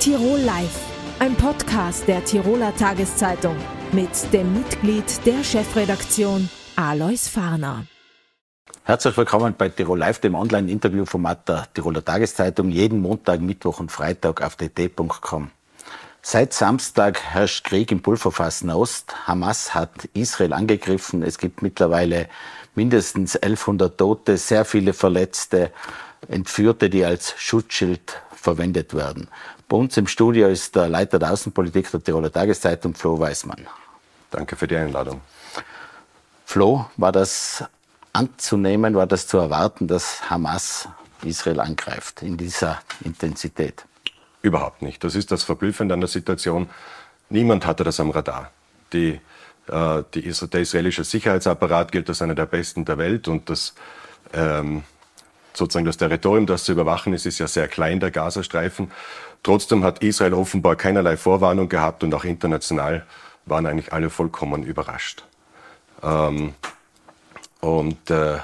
Tirol Live, ein Podcast der Tiroler Tageszeitung mit dem Mitglied der Chefredaktion Alois Farner. Herzlich willkommen bei Tirol Live, dem Online-Interviewformat der Tiroler Tageszeitung, jeden Montag, Mittwoch und Freitag auf dt.com. Seit Samstag herrscht Krieg im Pulverfass Ost. Hamas hat Israel angegriffen. Es gibt mittlerweile mindestens 1100 Tote, sehr viele Verletzte, Entführte, die als Schutzschild verwendet werden. Bei uns im Studio ist der Leiter der Außenpolitik der Tiroler Tageszeitung, Flo Weismann. Danke für die Einladung. Flo, war das anzunehmen, war das zu erwarten, dass Hamas Israel angreift in dieser Intensität? Überhaupt nicht. Das ist das Verblüffende an der Situation. Niemand hatte das am Radar. Die, äh, die, der israelische Sicherheitsapparat gilt als einer der besten der Welt und das ähm, sozusagen das Territorium, das zu überwachen ist, ist ja sehr klein, der Gazastreifen. Trotzdem hat Israel offenbar keinerlei Vorwarnung gehabt und auch international waren eigentlich alle vollkommen überrascht. Ähm, und äh,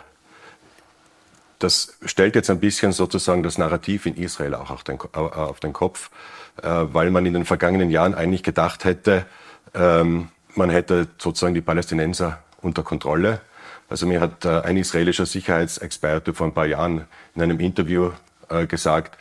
das stellt jetzt ein bisschen sozusagen das Narrativ in Israel auch auf den, auf den Kopf, äh, weil man in den vergangenen Jahren eigentlich gedacht hätte, ähm, man hätte sozusagen die Palästinenser unter Kontrolle. Also mir hat äh, ein israelischer Sicherheitsexperte vor ein paar Jahren in einem Interview äh, gesagt,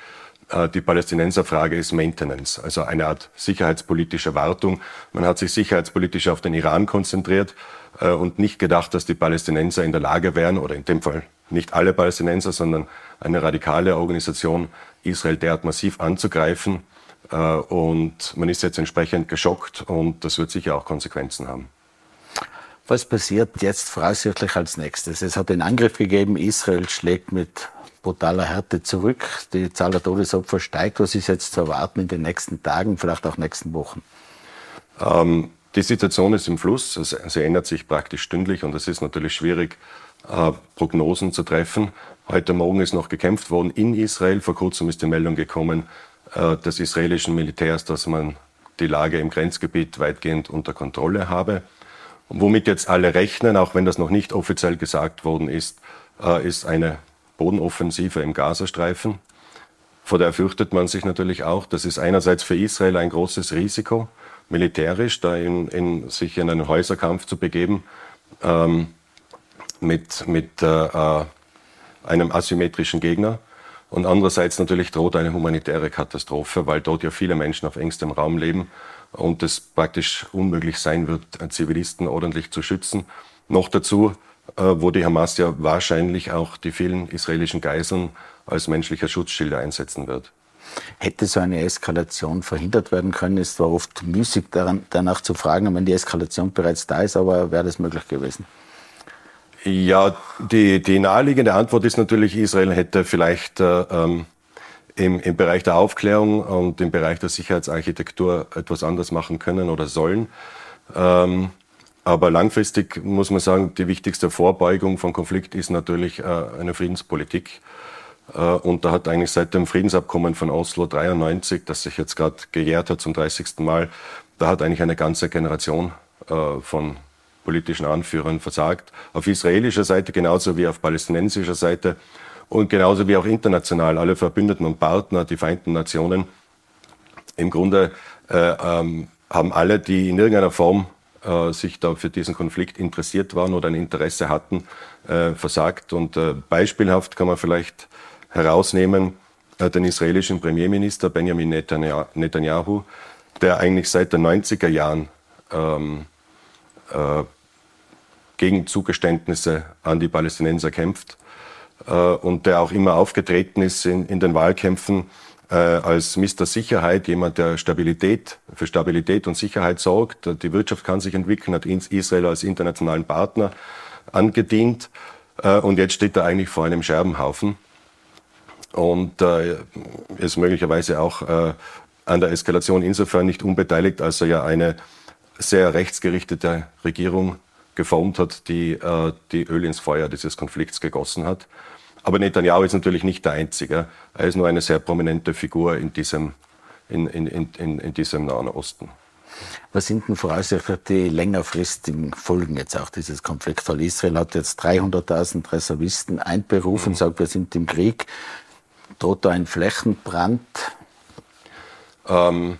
äh, die Palästinenserfrage ist Maintenance, also eine Art sicherheitspolitische Wartung. Man hat sich sicherheitspolitisch auf den Iran konzentriert äh, und nicht gedacht, dass die Palästinenser in der Lage wären, oder in dem Fall nicht alle Palästinenser, sondern eine radikale Organisation, Israel derart massiv anzugreifen. Und man ist jetzt entsprechend geschockt und das wird sicher auch Konsequenzen haben. Was passiert jetzt voraussichtlich als nächstes? Es hat den Angriff gegeben, Israel schlägt mit brutaler Härte zurück. Die Zahl der Todesopfer steigt. Was ist jetzt zu erwarten in den nächsten Tagen, vielleicht auch nächsten Wochen? Ähm, die Situation ist im Fluss. Sie ändert sich praktisch stündlich und es ist natürlich schwierig, äh, Prognosen zu treffen. Heute Morgen ist noch gekämpft worden in Israel. Vor kurzem ist die Meldung gekommen äh, des israelischen Militärs, dass man die Lage im Grenzgebiet weitgehend unter Kontrolle habe. Womit jetzt alle rechnen, auch wenn das noch nicht offiziell gesagt worden ist, äh, ist eine Bodenoffensive im Gazastreifen. Vor der fürchtet man sich natürlich auch. Das ist einerseits für Israel ein großes Risiko, militärisch, da in, in sich in einen Häuserkampf zu begeben, ähm, mit, mit äh, äh, einem asymmetrischen Gegner. Und andererseits natürlich droht eine humanitäre Katastrophe, weil dort ja viele Menschen auf engstem Raum leben und es praktisch unmöglich sein wird, Zivilisten ordentlich zu schützen. Noch dazu äh, wo die Hamas ja wahrscheinlich auch die vielen israelischen Geiseln als menschlicher Schutzschilder einsetzen wird. Hätte so eine Eskalation verhindert werden können? Es war oft müßig daran, danach zu fragen, wenn die Eskalation bereits da ist, aber wäre das möglich gewesen? Ja, die, die naheliegende Antwort ist natürlich, Israel hätte vielleicht äh, ähm, im, im Bereich der Aufklärung und im Bereich der Sicherheitsarchitektur etwas anders machen können oder sollen. Ähm, aber langfristig muss man sagen, die wichtigste Vorbeugung von Konflikt ist natürlich äh, eine Friedenspolitik. Äh, und da hat eigentlich seit dem Friedensabkommen von Oslo 93, das sich jetzt gerade gejährt hat zum 30. Mal, da hat eigentlich eine ganze Generation äh, von politischen Anführern versagt. Auf israelischer Seite genauso wie auf palästinensischer Seite und genauso wie auch international. Alle Verbündeten und Partner, die Vereinten Nationen, im Grunde äh, ähm, haben alle, die in irgendeiner Form äh, sich da für diesen Konflikt interessiert waren oder ein Interesse hatten, äh, versagt. Und äh, beispielhaft kann man vielleicht herausnehmen äh, den israelischen Premierminister Benjamin Netanyahu, der eigentlich seit den 90er Jahren ähm, äh, gegen Zugeständnisse an die Palästinenser kämpft und der auch immer aufgetreten ist in, in den Wahlkämpfen äh, als Mr. Sicherheit, jemand, der Stabilität, für Stabilität und Sicherheit sorgt. Die Wirtschaft kann sich entwickeln, hat Israel als internationalen Partner angedient. Äh, und jetzt steht er eigentlich vor einem Scherbenhaufen und äh, ist möglicherweise auch äh, an der Eskalation insofern nicht unbeteiligt, als er ja eine sehr rechtsgerichtete Regierung geformt hat, die äh, die Öl ins Feuer dieses Konflikts gegossen hat. Aber Netanyahu ist natürlich nicht der Einzige. Er ist nur eine sehr prominente Figur in diesem, in, in, in, in diesem Nahen Osten. Was sind denn voraussichtlich die längerfristigen Folgen jetzt auch dieses Konflikts? Weil Israel hat jetzt 300.000 Reservisten einberufen, mhm. sagt, wir sind im Krieg. Droht da ein Flächenbrand? Ähm,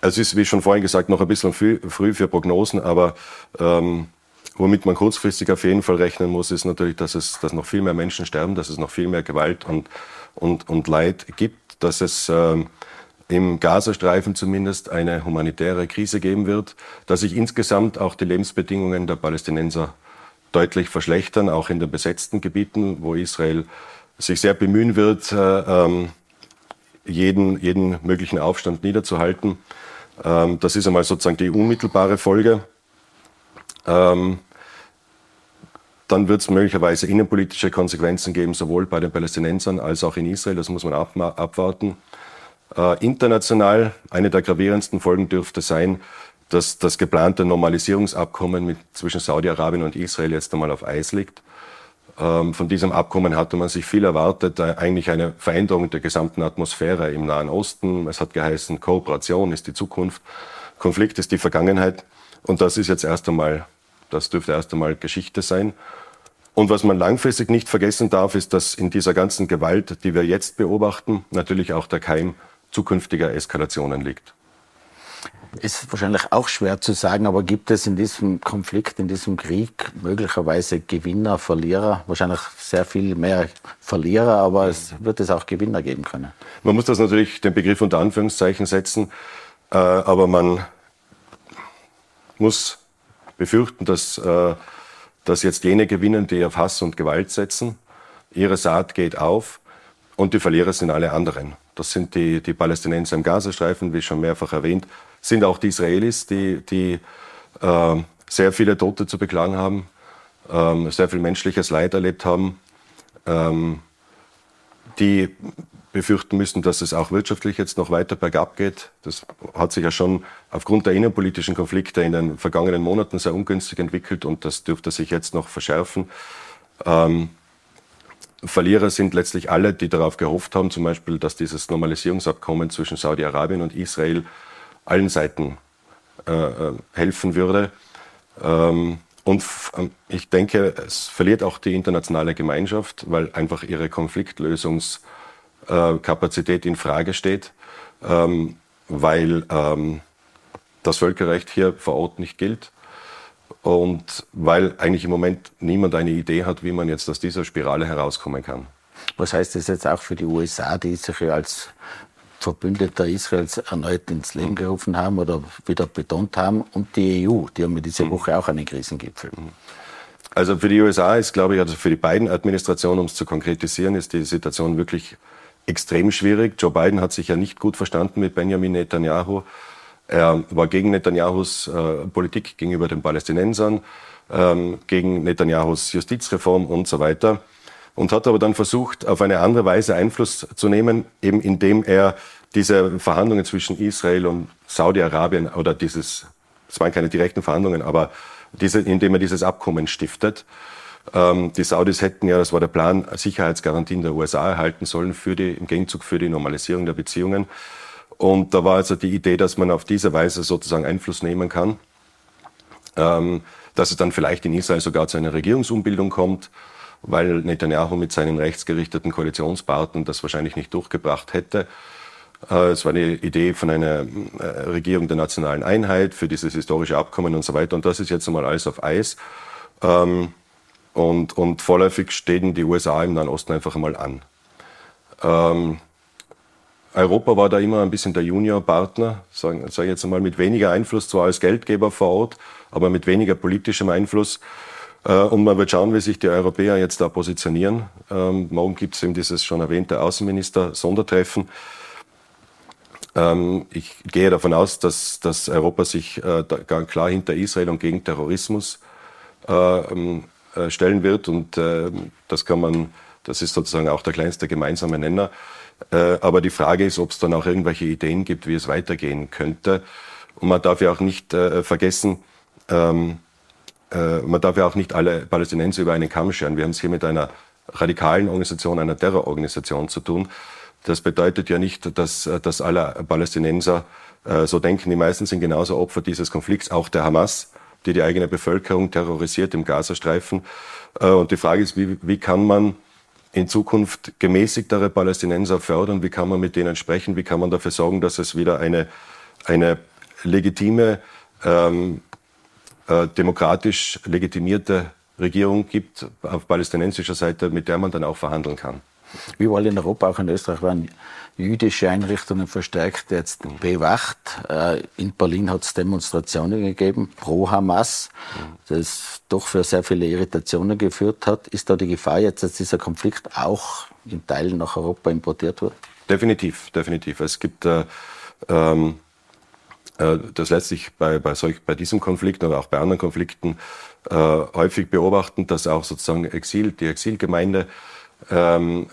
es ist, wie schon vorhin gesagt, noch ein bisschen früh für Prognosen, aber ähm, womit man kurzfristig auf jeden Fall rechnen muss, ist natürlich, dass es dass noch viel mehr Menschen sterben, dass es noch viel mehr Gewalt und, und, und Leid gibt, dass es ähm, im Gazastreifen zumindest eine humanitäre Krise geben wird, dass sich insgesamt auch die Lebensbedingungen der Palästinenser deutlich verschlechtern, auch in den besetzten Gebieten, wo Israel sich sehr bemühen wird, äh, ähm, jeden, jeden möglichen Aufstand niederzuhalten. Ähm, das ist einmal sozusagen die unmittelbare Folge. Ähm, dann wird es möglicherweise innenpolitische Konsequenzen geben, sowohl bei den Palästinensern als auch in Israel. Das muss man abwarten. Äh, international, eine der gravierendsten Folgen dürfte sein, dass das geplante Normalisierungsabkommen mit, zwischen Saudi-Arabien und Israel jetzt einmal auf Eis liegt. Ähm, von diesem Abkommen hatte man sich viel erwartet, äh, eigentlich eine Veränderung der gesamten Atmosphäre im Nahen Osten. Es hat geheißen, Kooperation ist die Zukunft, Konflikt ist die Vergangenheit. Und das ist jetzt erst einmal, das dürfte erst einmal Geschichte sein. Und was man langfristig nicht vergessen darf, ist, dass in dieser ganzen Gewalt, die wir jetzt beobachten, natürlich auch der Keim zukünftiger Eskalationen liegt. Ist wahrscheinlich auch schwer zu sagen, aber gibt es in diesem Konflikt, in diesem Krieg möglicherweise Gewinner, Verlierer? Wahrscheinlich sehr viel mehr Verlierer, aber es wird es auch Gewinner geben können. Man muss das natürlich den Begriff unter Anführungszeichen setzen, äh, aber man muss befürchten, dass, äh, dass jetzt jene gewinnen, die auf Hass und Gewalt setzen. Ihre Saat geht auf und die Verlierer sind alle anderen. Das sind die, die Palästinenser im Gazastreifen, wie schon mehrfach erwähnt, sind auch die Israelis, die, die äh, sehr viele Tote zu beklagen haben, ähm, sehr viel menschliches Leid erlebt haben, ähm, die befürchten müssen, dass es auch wirtschaftlich jetzt noch weiter bergab geht. Das hat sich ja schon aufgrund der innenpolitischen Konflikte in den vergangenen Monaten sehr ungünstig entwickelt und das dürfte sich jetzt noch verschärfen. Ähm, Verlierer sind letztlich alle, die darauf gehofft haben, zum Beispiel, dass dieses Normalisierungsabkommen zwischen Saudi-Arabien und Israel allen Seiten äh, äh helfen würde. Ähm, und ähm, ich denke, es verliert auch die internationale Gemeinschaft, weil einfach ihre Konfliktlösungskapazität in Frage steht, ähm, weil ähm, das Völkerrecht hier vor Ort nicht gilt und weil eigentlich im Moment niemand eine Idee hat, wie man jetzt aus dieser Spirale herauskommen kann. Was heißt das jetzt auch für die USA, die sich als Verbündeter Israels erneut ins Leben gerufen haben oder wieder betont haben und die EU, die haben diese mhm. Woche auch einen Krisengipfel. Mhm. Also für die USA ist, glaube ich, also für die beiden Administrationen, um es zu konkretisieren, ist die Situation wirklich extrem schwierig. Joe Biden hat sich ja nicht gut verstanden mit Benjamin Netanyahu. Er war gegen Netanyahus äh, Politik gegenüber den Palästinensern, ähm, gegen Netanyahus Justizreform und so weiter. Und hat aber dann versucht, auf eine andere Weise Einfluss zu nehmen, eben indem er diese Verhandlungen zwischen Israel und Saudi-Arabien oder dieses, es waren keine direkten Verhandlungen, aber diese, indem er dieses Abkommen stiftet. Ähm, die Saudis hätten ja, das war der Plan, Sicherheitsgarantien der USA erhalten sollen für die, im Gegenzug für die Normalisierung der Beziehungen. Und da war also die Idee, dass man auf diese Weise sozusagen Einfluss nehmen kann, ähm, dass es dann vielleicht in Israel sogar zu einer Regierungsumbildung kommt, weil Netanyahu mit seinen rechtsgerichteten Koalitionspartnern das wahrscheinlich nicht durchgebracht hätte. Äh, es war eine Idee von einer äh, Regierung der nationalen Einheit für dieses historische Abkommen und so weiter. Und das ist jetzt einmal alles auf Eis. Ähm, und, und vorläufig stehen die USA im Nahen Osten einfach einmal an. Ähm, Europa war da immer ein bisschen der Juniorpartner, sage sag ich jetzt einmal, mit weniger Einfluss, zwar als Geldgeber vor Ort, aber mit weniger politischem Einfluss. Äh, und man wird schauen, wie sich die Europäer jetzt da positionieren. Ähm, morgen gibt es eben dieses schon erwähnte Außenminister-Sondertreffen. Ähm, ich gehe davon aus, dass, dass Europa sich äh, klar hinter Israel und gegen Terrorismus äh, ähm, stellen wird. Und das kann man, das ist sozusagen auch der kleinste gemeinsame Nenner. Äh, aber die Frage ist, ob es dann auch irgendwelche Ideen gibt, wie es weitergehen könnte. Und man darf ja auch nicht äh, vergessen, ähm, äh, man darf ja auch nicht alle Palästinenser über einen Kamm scheren. Wir haben es hier mit einer radikalen Organisation, einer Terrororganisation zu tun. Das bedeutet ja nicht, dass, dass alle Palästinenser äh, so denken. Die meisten sind genauso Opfer dieses Konflikts, auch der Hamas, die die eigene Bevölkerung terrorisiert im Gazastreifen. Äh, und die Frage ist, wie, wie kann man in Zukunft gemäßigtere Palästinenser fördern? Wie kann man mit denen sprechen? Wie kann man dafür sorgen, dass es wieder eine, eine legitime, ähm, äh, demokratisch legitimierte Regierung gibt auf palästinensischer Seite, mit der man dann auch verhandeln kann? Überall in Europa, auch in Österreich, werden jüdische Einrichtungen verstärkt jetzt bewacht. Äh, in Berlin hat es Demonstrationen gegeben pro Hamas, das doch für sehr viele Irritationen geführt hat. Ist da die Gefahr jetzt, dass dieser Konflikt auch in Teilen nach Europa importiert wird? Definitiv, definitiv. Es gibt äh, ähm, äh, das letztlich bei, bei, solch, bei diesem Konflikt oder auch bei anderen Konflikten äh, häufig beobachten, dass auch sozusagen Exil, die Exilgemeinde ähm,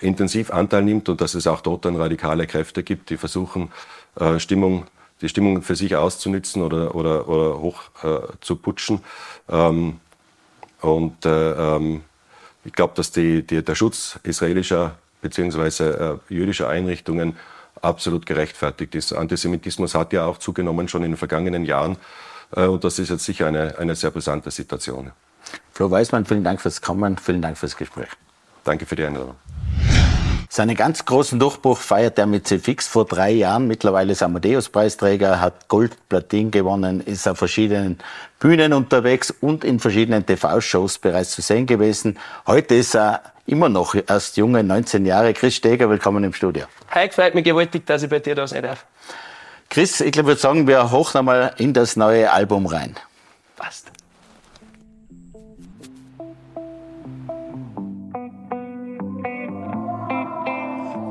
intensiv Anteil nimmt und dass es auch dort dann radikale Kräfte gibt, die versuchen, äh, Stimmung, die Stimmung für sich auszunützen oder, oder, oder hoch äh, zu putschen. Ähm, und äh, ähm, ich glaube, dass die, die, der Schutz israelischer bzw. Äh, jüdischer Einrichtungen absolut gerechtfertigt ist. Antisemitismus hat ja auch zugenommen schon in den vergangenen Jahren. Äh, und das ist jetzt sicher eine, eine sehr brisante Situation. Flo Weißmann, vielen Dank fürs Kommen, vielen Dank fürs Gespräch. Danke für die Einladung. Seinen ganz großen Durchbruch feiert er mit CFX vor drei Jahren. Mittlerweile ist Amadeus-Preisträger, hat Gold, Platin gewonnen, ist auf verschiedenen Bühnen unterwegs und in verschiedenen TV-Shows bereits zu sehen gewesen. Heute ist er immer noch erst junge, 19 Jahre. Chris Steger, willkommen im Studio. Hi, freut mich gewaltig, dass ich bei dir da sein darf. Chris, ich würde sagen, wir hochen einmal in das neue Album rein. Passt.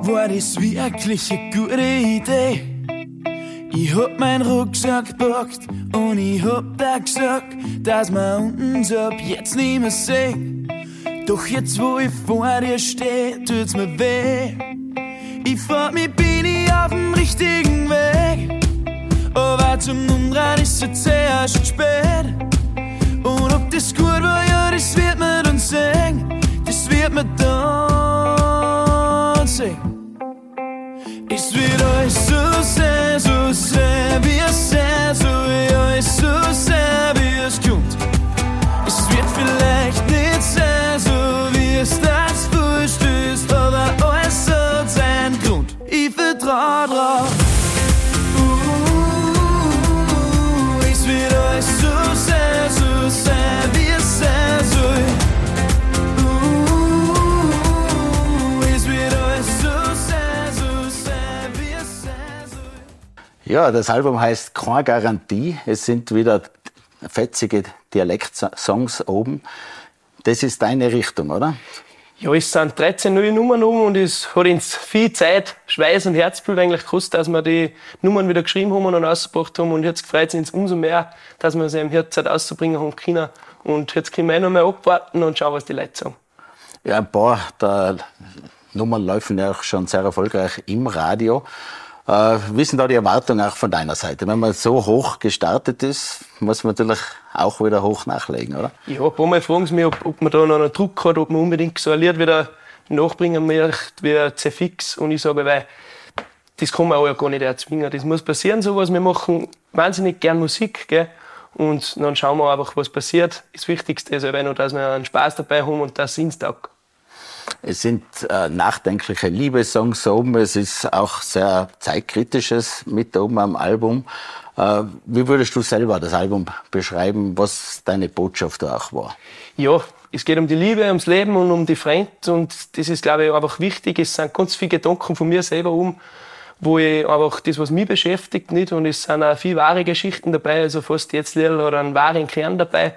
War das wirklich eine gute Idee. Ich hab meinen Rucksack gepackt und ich hab da gesagt, dass wir uns ab jetzt nie mehr sehen. Doch jetzt, wo ich vor dir steh, tut's mir weh. Ich frag mich, bin ich auf dem richtigen Weg? Aber zum Umdrehen ist jetzt erst spät. Und ob das gut war, ja, das wird man dann sehen. Das wird man dann sehen. Es wird euch so sehr, so sehr, Ja, das Album heißt Keine Garantie. Es sind wieder fetzige Dialektsongs oben. Das ist deine Richtung, oder? Ja, es sind 13 neue Nummern um und es hat uns viel Zeit, Schweiß und Herzblut eigentlich gekostet, dass wir die Nummern wieder geschrieben haben und ausgebracht haben. Und jetzt freut es uns umso mehr, dass wir sie im Herzeit auszubringen haben können. Und jetzt können wir eh noch mal abwarten und schauen, was die Leute sagen. Ja, ein paar der Nummern laufen ja auch schon sehr erfolgreich im Radio. Äh, wie sind da die Erwartungen auch von deiner Seite? Wenn man so hoch gestartet ist, muss man natürlich auch wieder hoch nachlegen, oder? Ja, ein paar Mal fragen sie mich, ob, ob man da noch einen Druck hat, ob man unbedingt so ein Lied wieder nachbringen möchte wie C-Fix. Und ich sage, weil das kann man auch ja gar nicht erzwingen. Das muss passieren, sowas. Wir machen wahnsinnig gern Musik, gell? Und dann schauen wir einfach, was passiert. Das Wichtigste ist einfach nur, dass wir einen Spaß dabei haben und das sind taugt. Es sind äh, nachdenkliche Liebessongs oben. Es ist auch sehr zeitkritisches mit oben am Album. Äh, wie würdest du selber das Album beschreiben, was deine Botschaft da auch war? Ja, es geht um die Liebe, ums Leben und um die Freunde. Und das ist, glaube ich, einfach wichtig. Es sind ganz viele Gedanken von mir selber um, wo ich einfach das, was mich beschäftigt, nicht. Und es sind auch viele wahre Geschichten dabei, also fast jetzt Lieder oder einen wahren Kern dabei.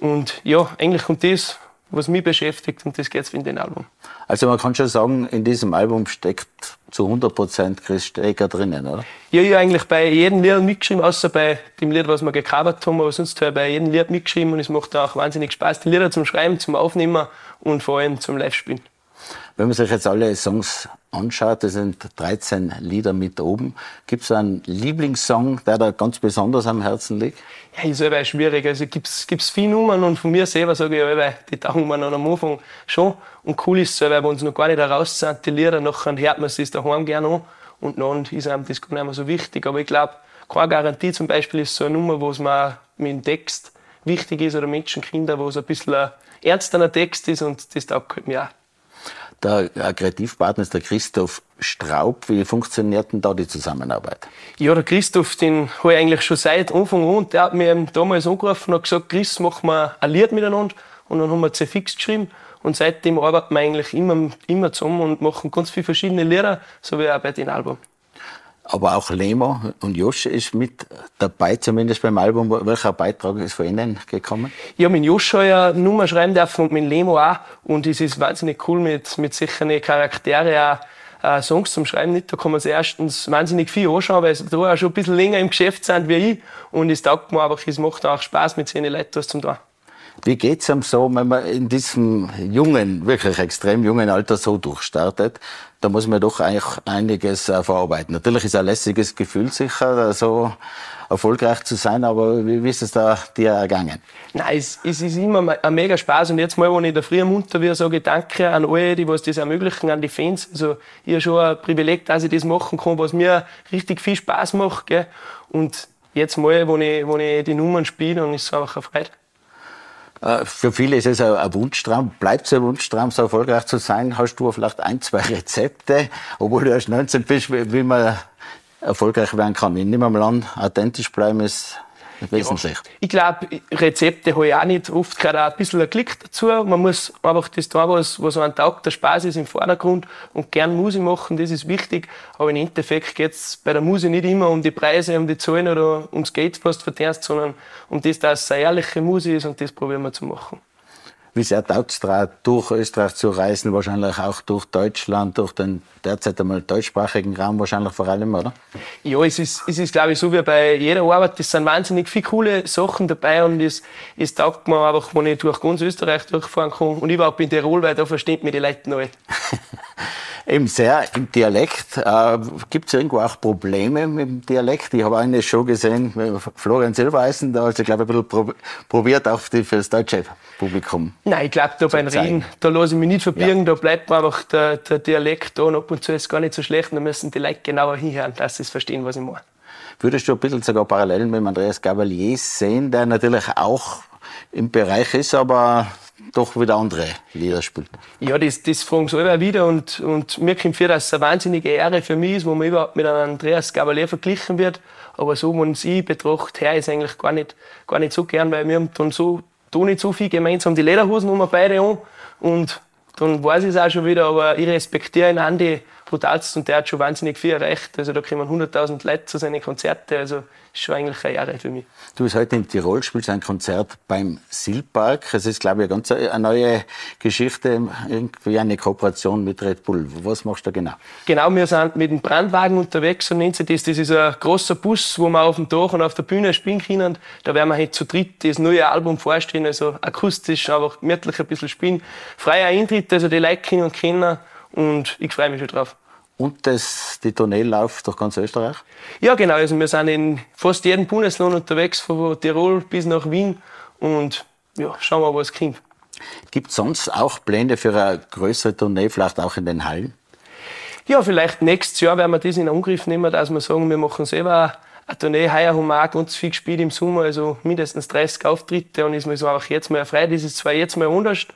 Und ja, eigentlich kommt das, was mich beschäftigt, und das geht's in den Album. Also man kann schon sagen, in diesem Album steckt zu 100% Chris Steger drinnen, oder? Ja, habe eigentlich bei jedem Lied mitgeschrieben, außer bei dem Lied, was wir gecovert haben, aber sonst habe ich bei jedem Lied mitgeschrieben und es macht auch wahnsinnig Spaß, die Lieder zum Schreiben, zum Aufnehmen und vor allem zum Live-Spielen. Wenn man sich jetzt alle Songs anschaut, das sind 13 Lieder mit oben. Gibt es einen Lieblingssong, der da ganz besonders am Herzen liegt? Ja, ist aber schwierig. Also gibt's gibt's viele Nummern und von mir selber sage ich, aber, die tauchen wir noch am Anfang schon. Und cool ist es, weil wir uns noch gar nicht heraus sind, die Lieder, nachher hört man es daheim gerne an und dann ist einem das gar nicht mehr so wichtig. Aber ich glaube, keine Garantie zum Beispiel ist so eine Nummer, wo es mir mit dem Text wichtig ist oder Menschen, Kinder, wo es ein bisschen ein ernsterer Text ist und das taugt mir auch. Der Kreativpartner ist der Christoph Straub. Wie funktioniert denn da die Zusammenarbeit? Ja, der Christoph, den habe ich eigentlich schon seit Anfang an. Der hat mir damals angerufen und gesagt, Chris, machen wir ein Lied miteinander. Und dann haben wir fix geschrieben. Und seitdem arbeiten wir eigentlich immer, immer zusammen und machen ganz viele verschiedene Lieder, so wie auch bei den Album. Aber auch Lemo und Josch ist mit dabei, zumindest beim Album. Welcher Beitrag ist von Ihnen gekommen? Ja, mit Josch habe ich ja Nummer schreiben dürfen und mit Lemo auch. Und es ist wahnsinnig cool, mit, mit solchen Charaktere auch äh, Songs zum Schreiben. Nicht. Da kann man sich erstens wahnsinnig viel anschauen, weil sie da auch schon ein bisschen länger im Geschäft sind wie ich. Und es taugt mir einfach, es macht auch Spaß, mit solchen Leuten was zum tun. Wie geht's einem so, wenn man in diesem jungen, wirklich extrem jungen Alter so durchstartet? Da muss man doch eigentlich einiges äh, verarbeiten. Natürlich ist ein lässiges Gefühl sicher, so erfolgreich zu sein, aber wie, ist es da dir ergangen? Nein, es, es ist immer ein mega Spaß und jetzt mal, wenn ich da früh munter wird, sage ich Danke an alle, die was das ermöglichen, an die Fans. Also ich habe schon ein Privileg, dass ich das machen kann, was mir richtig viel Spaß macht. Gell? Und jetzt mal, wo ich, wo ich die Nummern spiele, dann ist es einfach eine Freude. Äh, für viele ist es ein Wunschtraum. Bleibt es ein Wunschtraum, so erfolgreich zu sein? Hast du vielleicht ein, zwei Rezepte, obwohl du erst 19 bist, wie man erfolgreich werden kann? Ich nehme mal an, authentisch bleiben ist wesentlich. Ja, ich glaube, Rezepte habe ich auch nicht. Oft gehört auch ein bisschen ein Klick dazu. Man muss einfach das tun, was, was einem taugt. Der Spaß ist im Vordergrund und gern Musik machen, das ist wichtig. Aber im Endeffekt geht es bei der Musik nicht immer um die Preise, um die Zahlen oder ums Geld, was du verdienst, sondern um das, dass es eine ehrliche Musik ist und das probieren wir zu machen. Wie sehr taugt es durch Österreich zu reisen, wahrscheinlich auch durch Deutschland, durch den derzeit einmal deutschsprachigen Raum wahrscheinlich vor allem, oder? Ja, es ist, es ist glaube ich, so wie bei jeder Arbeit, es sind wahnsinnig viele coole Sachen dabei und es, es taugt mir einfach, wenn ich durch ganz Österreich durchfahren kann und überhaupt in Tirol, weil da versteht mich die Leute neu. Eben sehr im Dialekt. Äh, Gibt es irgendwo auch Probleme mit dem Dialekt? Ich habe eine Show gesehen, Florian Silbereisen, da hat er, glaube ich, ein bisschen probiert, auch für das deutsche Publikum. Nein, ich glaube, da beim Reden, da lasse ich mich nicht verbirgen, ja. da bleibt mir einfach der, der Dialekt da und ab und zu ist es gar nicht so schlecht, da müssen die Leute genauer hinhören, dass sie verstehen, was ich meine. Würdest du ein bisschen sogar Parallelen mit Andreas Gavalier sehen, der natürlich auch im Bereich ist, aber doch wieder andere Lieder spielt. Ja, das, das fragen sie immer wieder und, und mir kommt vor, dass es eine wahnsinnige Ehre für mich ist, wo man überhaupt mit einem Andreas Gabalier verglichen wird. Aber so, wenn ich betrachte, her ist eigentlich gar nicht, gar nicht so gern, weil wir haben dann so, tun nicht so viel gemeinsam. Die Lederhosen haben wir beide an und dann weiß ich es auch schon wieder, aber ich respektiere ihn Andi brutalst und der hat schon wahnsinnig viel erreicht. Also da kommen 100.000 Leute zu seinen Konzerten, also ist schon eigentlich eine Ehre für mich. Du bist heute in Tirol, spielst ein Konzert beim Silpark. Es ist, glaube ich, eine ganz eine neue Geschichte, irgendwie eine Kooperation mit Red Bull. Was machst du da genau? Genau, wir sind mit dem Brandwagen unterwegs, so nennt sich das. Das ist ein großer Bus, wo wir auf dem Dach und auf der Bühne spielen können. Da werden wir heute zu dritt das neue Album vorstellen, also akustisch, einfach gemütlich ein bisschen spielen. Freier Eintritt, also die Leute können und kennen und ich freue mich schon drauf. Und das, die Tournee läuft durch ganz Österreich? Ja, genau. Also wir sind in fast jedem Bundesland unterwegs, von Tirol bis nach Wien. Und ja, schauen wir, was kommt. Gibt es sonst auch Pläne für eine größere Tournee, vielleicht auch in den Hallen? Ja, vielleicht nächstes Jahr werden wir das in Angriff nehmen, dass wir sagen, wir machen selber eine Tournee. Heuer haben wir auch ganz viel gespielt im Sommer, also mindestens 30 Auftritte. Und ist mir so einfach jetzt mal frei. Das ist zwar jetzt mal anders.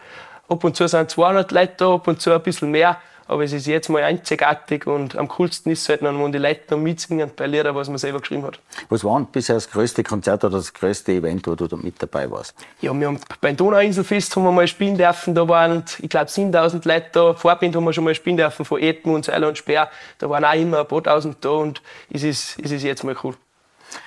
Ab und zu sind 200 Leute da, ab und zu ein bisschen mehr. Aber es ist jetzt mal einzigartig und am coolsten ist es halt, wenn die Leute noch mitsingen bei Liedern, was man selber geschrieben hat. Was war denn bisher das größte Konzert oder das größte Event, wo du da mit dabei warst? Ja, wir haben beim Donauinselfest haben wir mal spielen dürfen. Da waren, ich glaube, 7000 Leute da. Vorbild haben wir schon mal spielen dürfen von Edmund, Seiler und Speer. Da waren auch immer ein paar tausend da und es ist, es ist jetzt mal cool.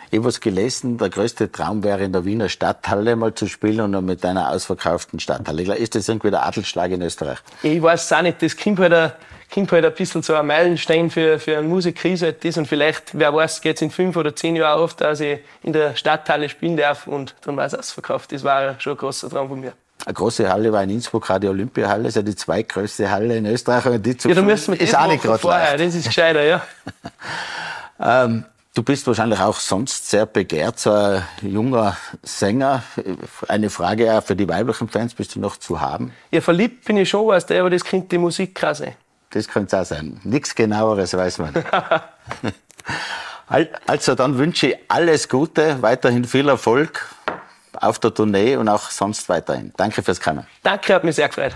Ich habe was gelesen, der größte Traum wäre in der Wiener Stadthalle mal zu spielen und mit einer ausverkauften Stadthalle. Ist das irgendwie der Adelsschlag in Österreich? Ich weiß es auch nicht. Das kommt halt ein, kommt halt ein bisschen so ein Meilenstein für, für einen Musiker halt das. Und vielleicht, wer weiß, geht es in fünf oder zehn Jahren auf, dass ich in der Stadthalle spielen darf und dann war es ausverkauft. Das war schon ein großer Traum von mir. Eine große Halle war in Innsbruck, die Olympiahalle, das ist ja die zweitgrößte Halle in Österreich. Und die zu ja, da müssen wir ist auch nicht gerade vorher, das ist gescheiter, ja. ähm, Du bist wahrscheinlich auch sonst sehr begehrt, so ein junger Sänger. Eine Frage auch für die weiblichen Fans, bist du noch zu haben? Ja, verliebt bin ich schon, weißt du, aber das könnte die Musik sein. Das könnte es auch sein. Nichts genaueres weiß man. also dann wünsche ich alles Gute, weiterhin viel Erfolg auf der Tournee und auch sonst weiterhin. Danke fürs Kommen. Danke, hat mich sehr gefreut.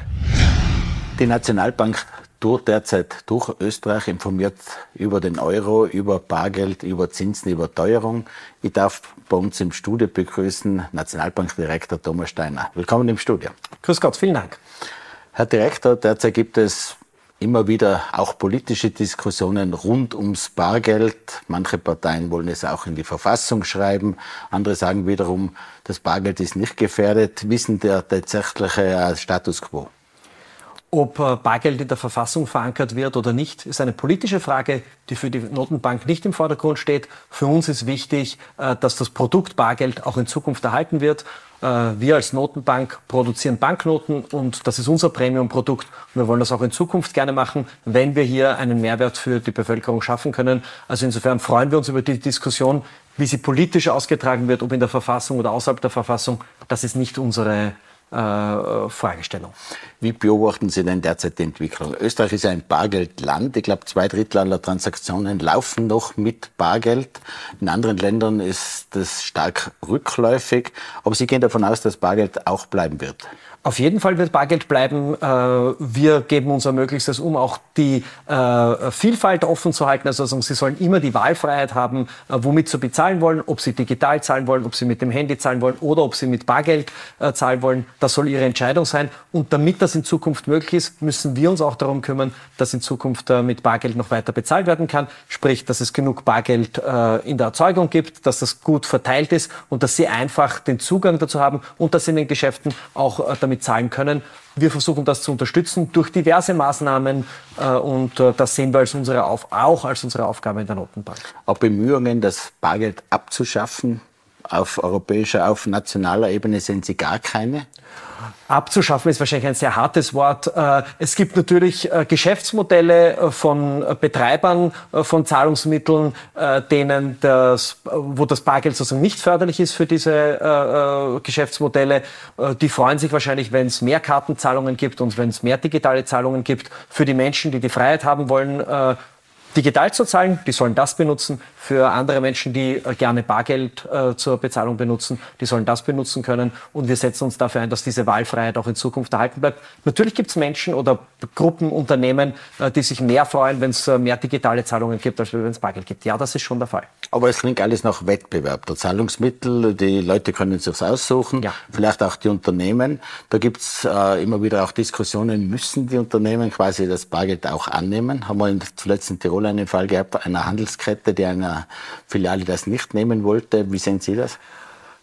Die Nationalbank tourt derzeit durch Österreich, informiert über den Euro, über Bargeld, über Zinsen, über Teuerung. Ich darf bei uns im Studio begrüßen Nationalbankdirektor Thomas Steiner. Willkommen im Studio. Grüß Gott, vielen Dank. Herr Direktor, derzeit gibt es immer wieder auch politische Diskussionen rund ums Bargeld. Manche Parteien wollen es auch in die Verfassung schreiben. Andere sagen wiederum, das Bargeld ist nicht gefährdet. Wissen der tatsächliche Status quo? Ob Bargeld in der Verfassung verankert wird oder nicht, ist eine politische Frage, die für die Notenbank nicht im Vordergrund steht. Für uns ist wichtig, äh, dass das Produkt Bargeld auch in Zukunft erhalten wird. Äh, wir als Notenbank produzieren Banknoten und das ist unser Premium-Produkt. Wir wollen das auch in Zukunft gerne machen, wenn wir hier einen Mehrwert für die Bevölkerung schaffen können. Also insofern freuen wir uns über die Diskussion, wie sie politisch ausgetragen wird, ob in der Verfassung oder außerhalb der Verfassung. Das ist nicht unsere äh, Fragestellung. Wie beobachten Sie denn derzeit die Entwicklung? Österreich ist ein Bargeldland. Ich glaube, zwei Drittel aller Transaktionen laufen noch mit Bargeld. In anderen Ländern ist das stark rückläufig. Aber Sie gehen davon aus, dass Bargeld auch bleiben wird. Auf jeden Fall wird Bargeld bleiben. Äh, wir geben unser Möglichstes, um auch die äh, Vielfalt offen zu halten. Also Sie sollen immer die Wahlfreiheit haben, äh, womit sie bezahlen wollen, ob sie digital zahlen wollen, ob sie mit dem Handy zahlen wollen oder ob sie mit Bargeld zahlen wollen. Das soll ihre Entscheidung sein. Und damit das in Zukunft möglich ist, müssen wir uns auch darum kümmern, dass in Zukunft mit Bargeld noch weiter bezahlt werden kann. Sprich, dass es genug Bargeld in der Erzeugung gibt, dass das gut verteilt ist und dass sie einfach den Zugang dazu haben und dass in den Geschäften auch damit damit zahlen können. Wir versuchen das zu unterstützen durch diverse Maßnahmen äh, und äh, das sehen wir als unsere Auf auch als unsere Aufgabe in der Notenbank. Auch Bemühungen, das Bargeld abzuschaffen, auf europäischer, auf nationaler Ebene sehen Sie gar keine? Abzuschaffen ist wahrscheinlich ein sehr hartes Wort. Äh, es gibt natürlich äh, Geschäftsmodelle äh, von Betreibern von Zahlungsmitteln, denen das, wo das Bargeld sozusagen nicht förderlich ist für diese Geschäftsmodelle. Die freuen sich wahrscheinlich, wenn es mehr Kartenzahlungen gibt und wenn es mehr digitale Zahlungen gibt. Für die Menschen, die die Freiheit haben wollen, digital zu zahlen, die sollen das benutzen. Für andere Menschen, die äh, gerne Bargeld äh, zur Bezahlung benutzen, die sollen das benutzen können. Und wir setzen uns dafür ein, dass diese Wahlfreiheit auch in Zukunft erhalten bleibt. Natürlich gibt es Menschen oder Gruppen, Unternehmen, äh, die sich mehr freuen, wenn es äh, mehr digitale Zahlungen gibt, als wenn es Bargeld gibt. Ja, das ist schon der Fall. Aber es klingt alles nach Wettbewerb. Der Zahlungsmittel, die Leute können sich aussuchen, ja. vielleicht auch die Unternehmen. Da gibt's äh, immer wieder auch Diskussionen, müssen die Unternehmen quasi das Bargeld auch annehmen? Haben wir zuletzt in Tirol einen Fall gehabt, einer Handelskette, die einer Filiale das nicht nehmen wollte. Wie sehen Sie das?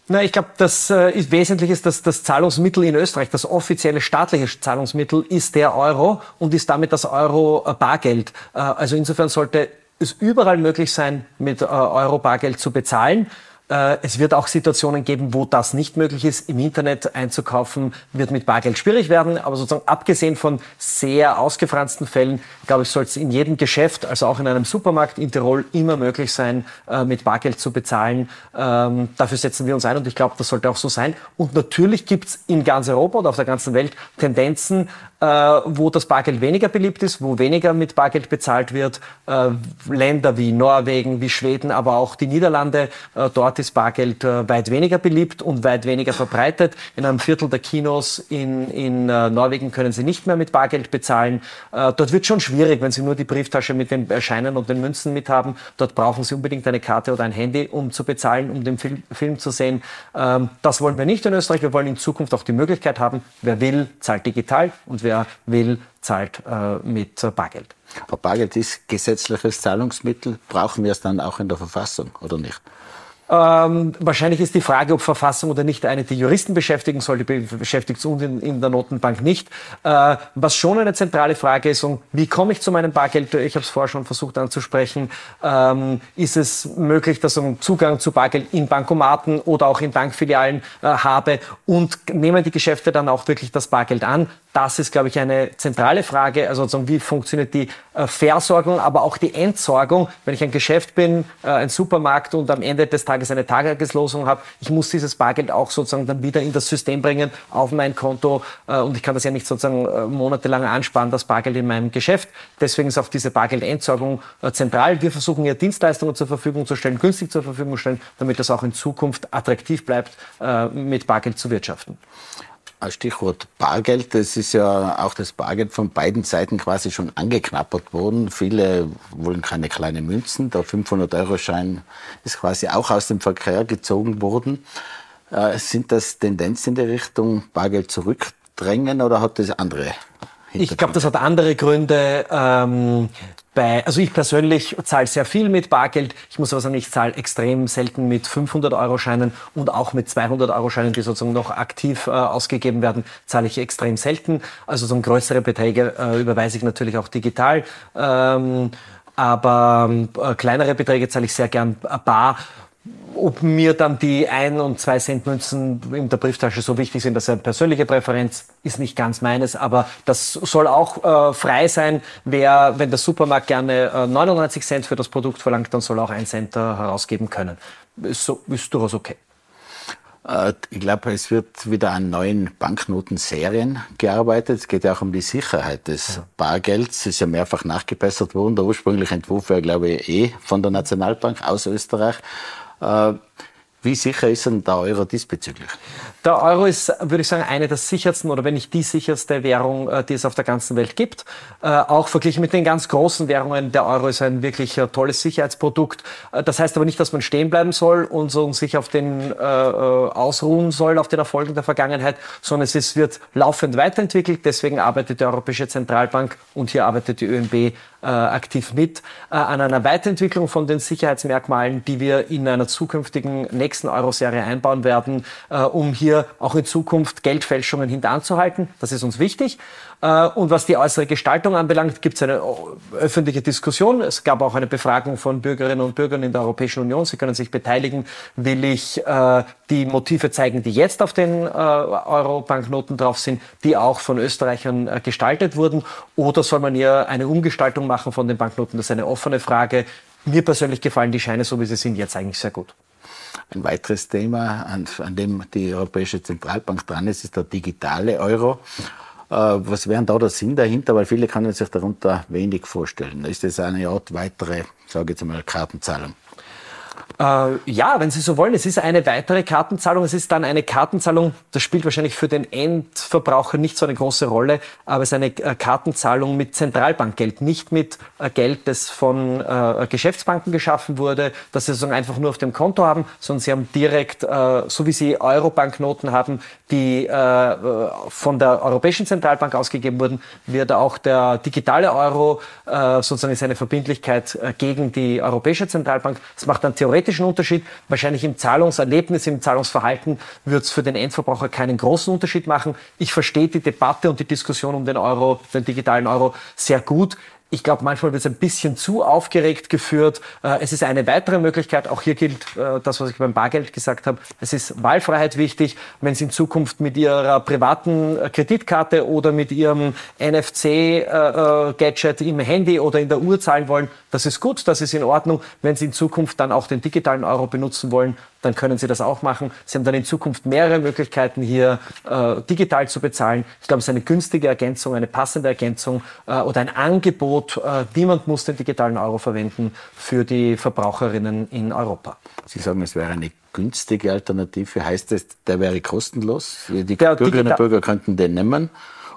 Na, ich glaube, das äh, ist wesentlich ist, dass das Zahlungsmittel in Österreich, das offizielle staatliche Zahlungsmittel, ist der Euro und ist damit das Euro äh, Bargeld. Also insofern sollte es überall möglich sein, mit äh, Euro Bargeld zu bezahlen. Äh, es wird auch Situationen geben, wo das nicht möglich ist. Im Internet einzukaufen wird mit Bargeld schwierig werden. Aber sozusagen abgesehen von sehr ausgefransten Fällen, glaube ich, soll es in jedem Geschäft, also auch in einem Supermarkt in Tirol, immer möglich sein, äh, mit Bargeld zu bezahlen. Ähm, dafür setzen wir uns ein und ich glaube, das sollte auch so sein. Und natürlich gibt es in ganz Europa und auf der ganzen Welt Tendenzen, wo das Bargeld weniger beliebt ist, wo weniger mit Bargeld bezahlt wird. Länder wie Norwegen, wie Schweden, aber auch die Niederlande, dort ist Bargeld äh, weit weniger beliebt und weit weniger verbreitet. In einem Viertel der Kinos in, in äh, Norwegen können sie nicht mehr mit Bargeld bezahlen. Äh, dort wird schon schwierig, wenn sie nur die Brieftasche mit den Scheinen und den Münzen mit haben. Dort brauchen sie unbedingt eine Karte oder ein Handy, um zu bezahlen, um den Film, Film zu sehen. Ähm, das wollen wir nicht in Österreich. Wir wollen in Zukunft auch die Möglichkeit haben, wer will, zahlt digital und wer will, zahlt äh, mit Bargeld. Aber Bargeld ist gesetzliches Zahlungsmittel. Brauchen wir es dann auch in der Verfassung oder nicht? Ähm, wahrscheinlich ist die Frage, ob Verfassung oder nicht eine, die Juristen beschäftigen soll, die beschäftigt uns in, in der Notenbank nicht. Äh, was schon eine zentrale Frage ist, um, wie komme ich zu meinem Bargeld? Ich habe es vorher schon versucht anzusprechen. Ähm, ist es möglich, dass ich Zugang zu Bargeld in Bankomaten oder auch in Bankfilialen äh, habe und nehmen die Geschäfte dann auch wirklich das Bargeld an? Das ist, glaube ich, eine zentrale Frage. Also wie funktioniert die äh, Versorgung, aber auch die Entsorgung? Wenn ich ein Geschäft bin, äh, ein Supermarkt und am Ende des Tages eine Tageslosung habe, ich muss dieses Bargeld auch sozusagen dann wieder in das System bringen, auf mein Konto. Äh, und ich kann das ja nicht sozusagen monatelang ansparen, das Bargeld in meinem Geschäft. Deswegen ist auch diese Bargeldentsorgung zentral. Wir versuchen ja Dienstleistungen zur Verfügung zu stellen, günstig zur Verfügung zu stellen, damit das auch in Zukunft attraktiv bleibt, mit Bargeld zu wirtschaften. Stichwort Bargeld. Das ist ja auch das Bargeld von beiden Seiten quasi schon angeknappert worden. Viele wollen keine kleinen Münzen. Der 500-Euro-Schein ist quasi auch aus dem Verkehr gezogen worden. Äh, sind das Tendenzen in der Richtung Bargeld zurückdrängen oder hat das andere ich glaube, das hat andere Gründe. Ähm, bei, also ich persönlich zahle sehr viel mit Bargeld. Ich muss aber sagen, ich zahle extrem selten mit 500-Euro-Scheinen und auch mit 200-Euro-Scheinen, die sozusagen noch aktiv äh, ausgegeben werden, zahle ich extrem selten. Also so größere Beträge äh, überweise ich natürlich auch digital. Ähm, aber äh, kleinere Beträge zahle ich sehr gern bar ob mir dann die ein- und zwei Cent Münzen in der Brieftasche so wichtig sind, das ist eine persönliche Präferenz, ist nicht ganz meines, aber das soll auch äh, frei sein. Wer, wenn der Supermarkt gerne äh, 99 Cent für das Produkt verlangt, dann soll auch ein Cent äh, herausgeben können. Ist, so, ist durchaus okay. Äh, ich glaube, es wird wieder an neuen Banknotenserien gearbeitet. Es geht ja auch um die Sicherheit des Bargelds. Es ist ja mehrfach nachgebessert worden. Der ursprüngliche Entwurf war, glaube ich, eh von der Nationalbank aus Österreich. Äh, wie sicher ist denn der Euro diesbezüglich? Der Euro ist, würde ich sagen, eine der sichersten oder wenn nicht die sicherste Währung, äh, die es auf der ganzen Welt gibt. Äh, auch verglichen mit den ganz großen Währungen. Der Euro ist ein wirklich tolles Sicherheitsprodukt. Das heißt aber nicht, dass man stehen bleiben soll und sich auf den äh, ausruhen soll, auf den Erfolgen der Vergangenheit, sondern es ist, wird laufend weiterentwickelt. Deswegen arbeitet die Europäische Zentralbank und hier arbeitet die ÖNB äh, aktiv mit äh, an einer Weiterentwicklung von den Sicherheitsmerkmalen, die wir in einer zukünftigen nächsten Euro-Serie einbauen werden, äh, um hier auch in Zukunft Geldfälschungen hintanzuhalten. Das ist uns wichtig. Äh, und was die äußere Gestaltung anbelangt, gibt es eine äh, öffentliche Diskussion. Es gab auch eine Befragung von Bürgerinnen und Bürgern in der Europäischen Union. Sie können sich beteiligen. Will ich äh, die Motive zeigen, die jetzt auf den Euro-Banknoten drauf sind, die auch von Österreichern gestaltet wurden? Oder soll man hier eine Umgestaltung machen von den Banknoten? Das ist eine offene Frage. Mir persönlich gefallen die Scheine, so wie sie sind, jetzt eigentlich sehr gut. Ein weiteres Thema, an, an dem die Europäische Zentralbank dran ist, ist der digitale Euro. Äh, was wäre da der Sinn dahinter? Weil viele können sich darunter wenig vorstellen. Ist das eine Art weitere, sage ich jetzt mal, Kartenzahlung? Äh, ja, wenn Sie so wollen, es ist eine weitere Kartenzahlung. Es ist dann eine Kartenzahlung, das spielt wahrscheinlich für den Endverbraucher nicht so eine große Rolle, aber es ist eine äh, Kartenzahlung mit Zentralbankgeld, nicht mit äh, Geld, das von äh, Geschäftsbanken geschaffen wurde, das Sie sozusagen einfach nur auf dem Konto haben, sondern Sie haben direkt, so wie Sie Euro-Banknoten haben, die von der Europäischen Zentralbank ausgegeben wurden, wird auch der digitale Euro sozusagen ist eine Verbindlichkeit gegen die Europäische Zentralbank. Das macht dann theoretisch theoretischen Unterschied. Wahrscheinlich im Zahlungserlebnis, im Zahlungsverhalten wird es für den Endverbraucher keinen großen Unterschied machen. Ich verstehe die Debatte und die Diskussion um den Euro, den digitalen Euro sehr gut. Ich glaube, manchmal wird es ein bisschen zu aufgeregt geführt. Äh, es ist eine weitere Möglichkeit. Auch hier gilt äh, das, was ich beim Bargeld gesagt habe. Es ist Wahlfreiheit wichtig. Wenn Sie in Zukunft mit Ihrer privaten äh, Kreditkarte oder mit Ihrem NFC-Gadget im Handy oder in der Uhr zahlen wollen, das ist gut, das ist in Ordnung. Wenn Sie in Zukunft dann auch den digitalen Euro benutzen wollen, dann können Sie das auch machen. Sie haben dann in Zukunft mehrere Möglichkeiten, hier äh, digital zu bezahlen. Ich glaube, es ist eine günstige Ergänzung, eine passende Ergänzung äh, oder ein Angebot. Äh, niemand muss den digitalen Euro verwenden für die Verbraucherinnen in Europa. Sie sagen, es wäre eine günstige Alternative. Heißt das, der wäre kostenlos? Die der Bürgerinnen und Bürger könnten den nehmen.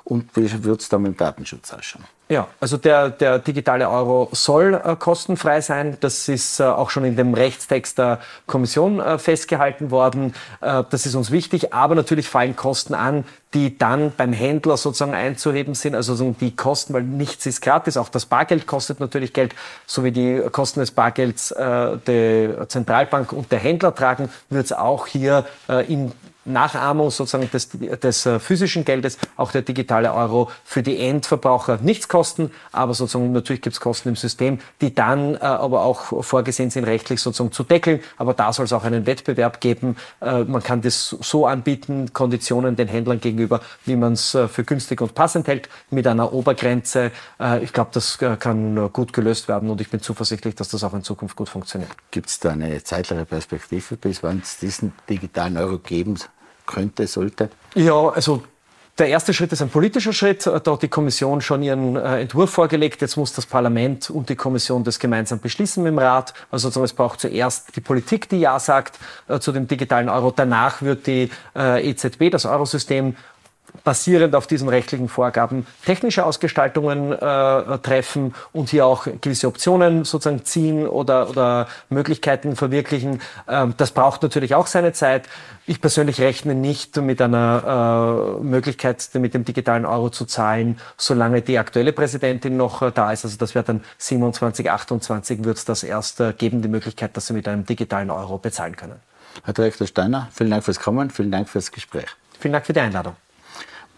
Und wie wird es dann mit dem Datenschutz ausschauen? Ja, also der, der digitale Euro soll äh, kostenfrei sein. Das ist äh, auch schon in dem Rechtstext der Kommission äh, festgehalten worden. Äh, das ist uns wichtig. Aber natürlich fallen Kosten an, die dann beim Händler sozusagen einzuheben sind. Also die Kosten, weil nichts ist gratis. Auch das Bargeld kostet natürlich Geld. So wie die Kosten des Bargelds äh, der Zentralbank und der Händler tragen, wird es auch hier äh, in Nachahmung sozusagen des, des äh, physischen Geldes, auch der digitale Euro für die Endverbraucher nichts kosten, aber sozusagen natürlich gibt es Kosten im System, die dann äh, aber auch vorgesehen sind, rechtlich sozusagen zu deckeln. Aber da soll es auch einen Wettbewerb geben. Äh, man kann das so anbieten, Konditionen den Händlern gegenüber, wie man es äh, für günstig und passend hält, mit einer Obergrenze. Äh, ich glaube, das äh, kann gut gelöst werden und ich bin zuversichtlich, dass das auch in Zukunft gut funktioniert. Gibt es da eine zeitliche Perspektive, bis wann es diesen digitalen Euro geben könnte, sollte? Ja, also der erste Schritt ist ein politischer Schritt. Da hat die Kommission schon ihren äh, Entwurf vorgelegt. Jetzt muss das Parlament und die Kommission das gemeinsam beschließen mit dem Rat. Also es braucht zuerst die Politik, die Ja sagt äh, zu dem digitalen Euro. Danach wird die äh, EZB, das Eurosystem, basierend auf diesen rechtlichen Vorgaben technische Ausgestaltungen äh, treffen und hier auch gewisse Optionen sozusagen ziehen oder, oder Möglichkeiten verwirklichen. Ähm, das braucht natürlich auch seine Zeit. Ich persönlich rechne nicht mit einer äh, Möglichkeit, mit dem digitalen Euro zu zahlen, solange die aktuelle Präsidentin noch äh, da ist. Also das wird dann 27, 28 wird es das erst äh, geben, die Möglichkeit, dass Sie mit einem digitalen Euro bezahlen können. Herr Direktor Steiner, vielen Dank fürs Kommen, vielen Dank fürs Gespräch. Vielen Dank für die Einladung.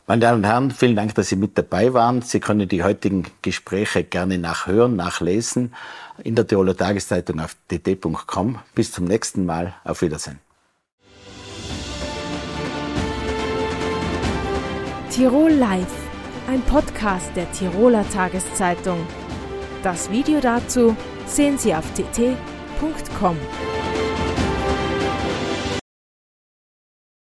Meine Damen und Herren, vielen Dank, dass Sie mit dabei waren. Sie können die heutigen Gespräche gerne nachhören, nachlesen in der Tiroler Tageszeitung auf dt.com. Bis zum nächsten Mal. Auf Wiedersehen. Tirol Live, ein Podcast der Tiroler Tageszeitung. Das Video dazu sehen Sie auf tt.com.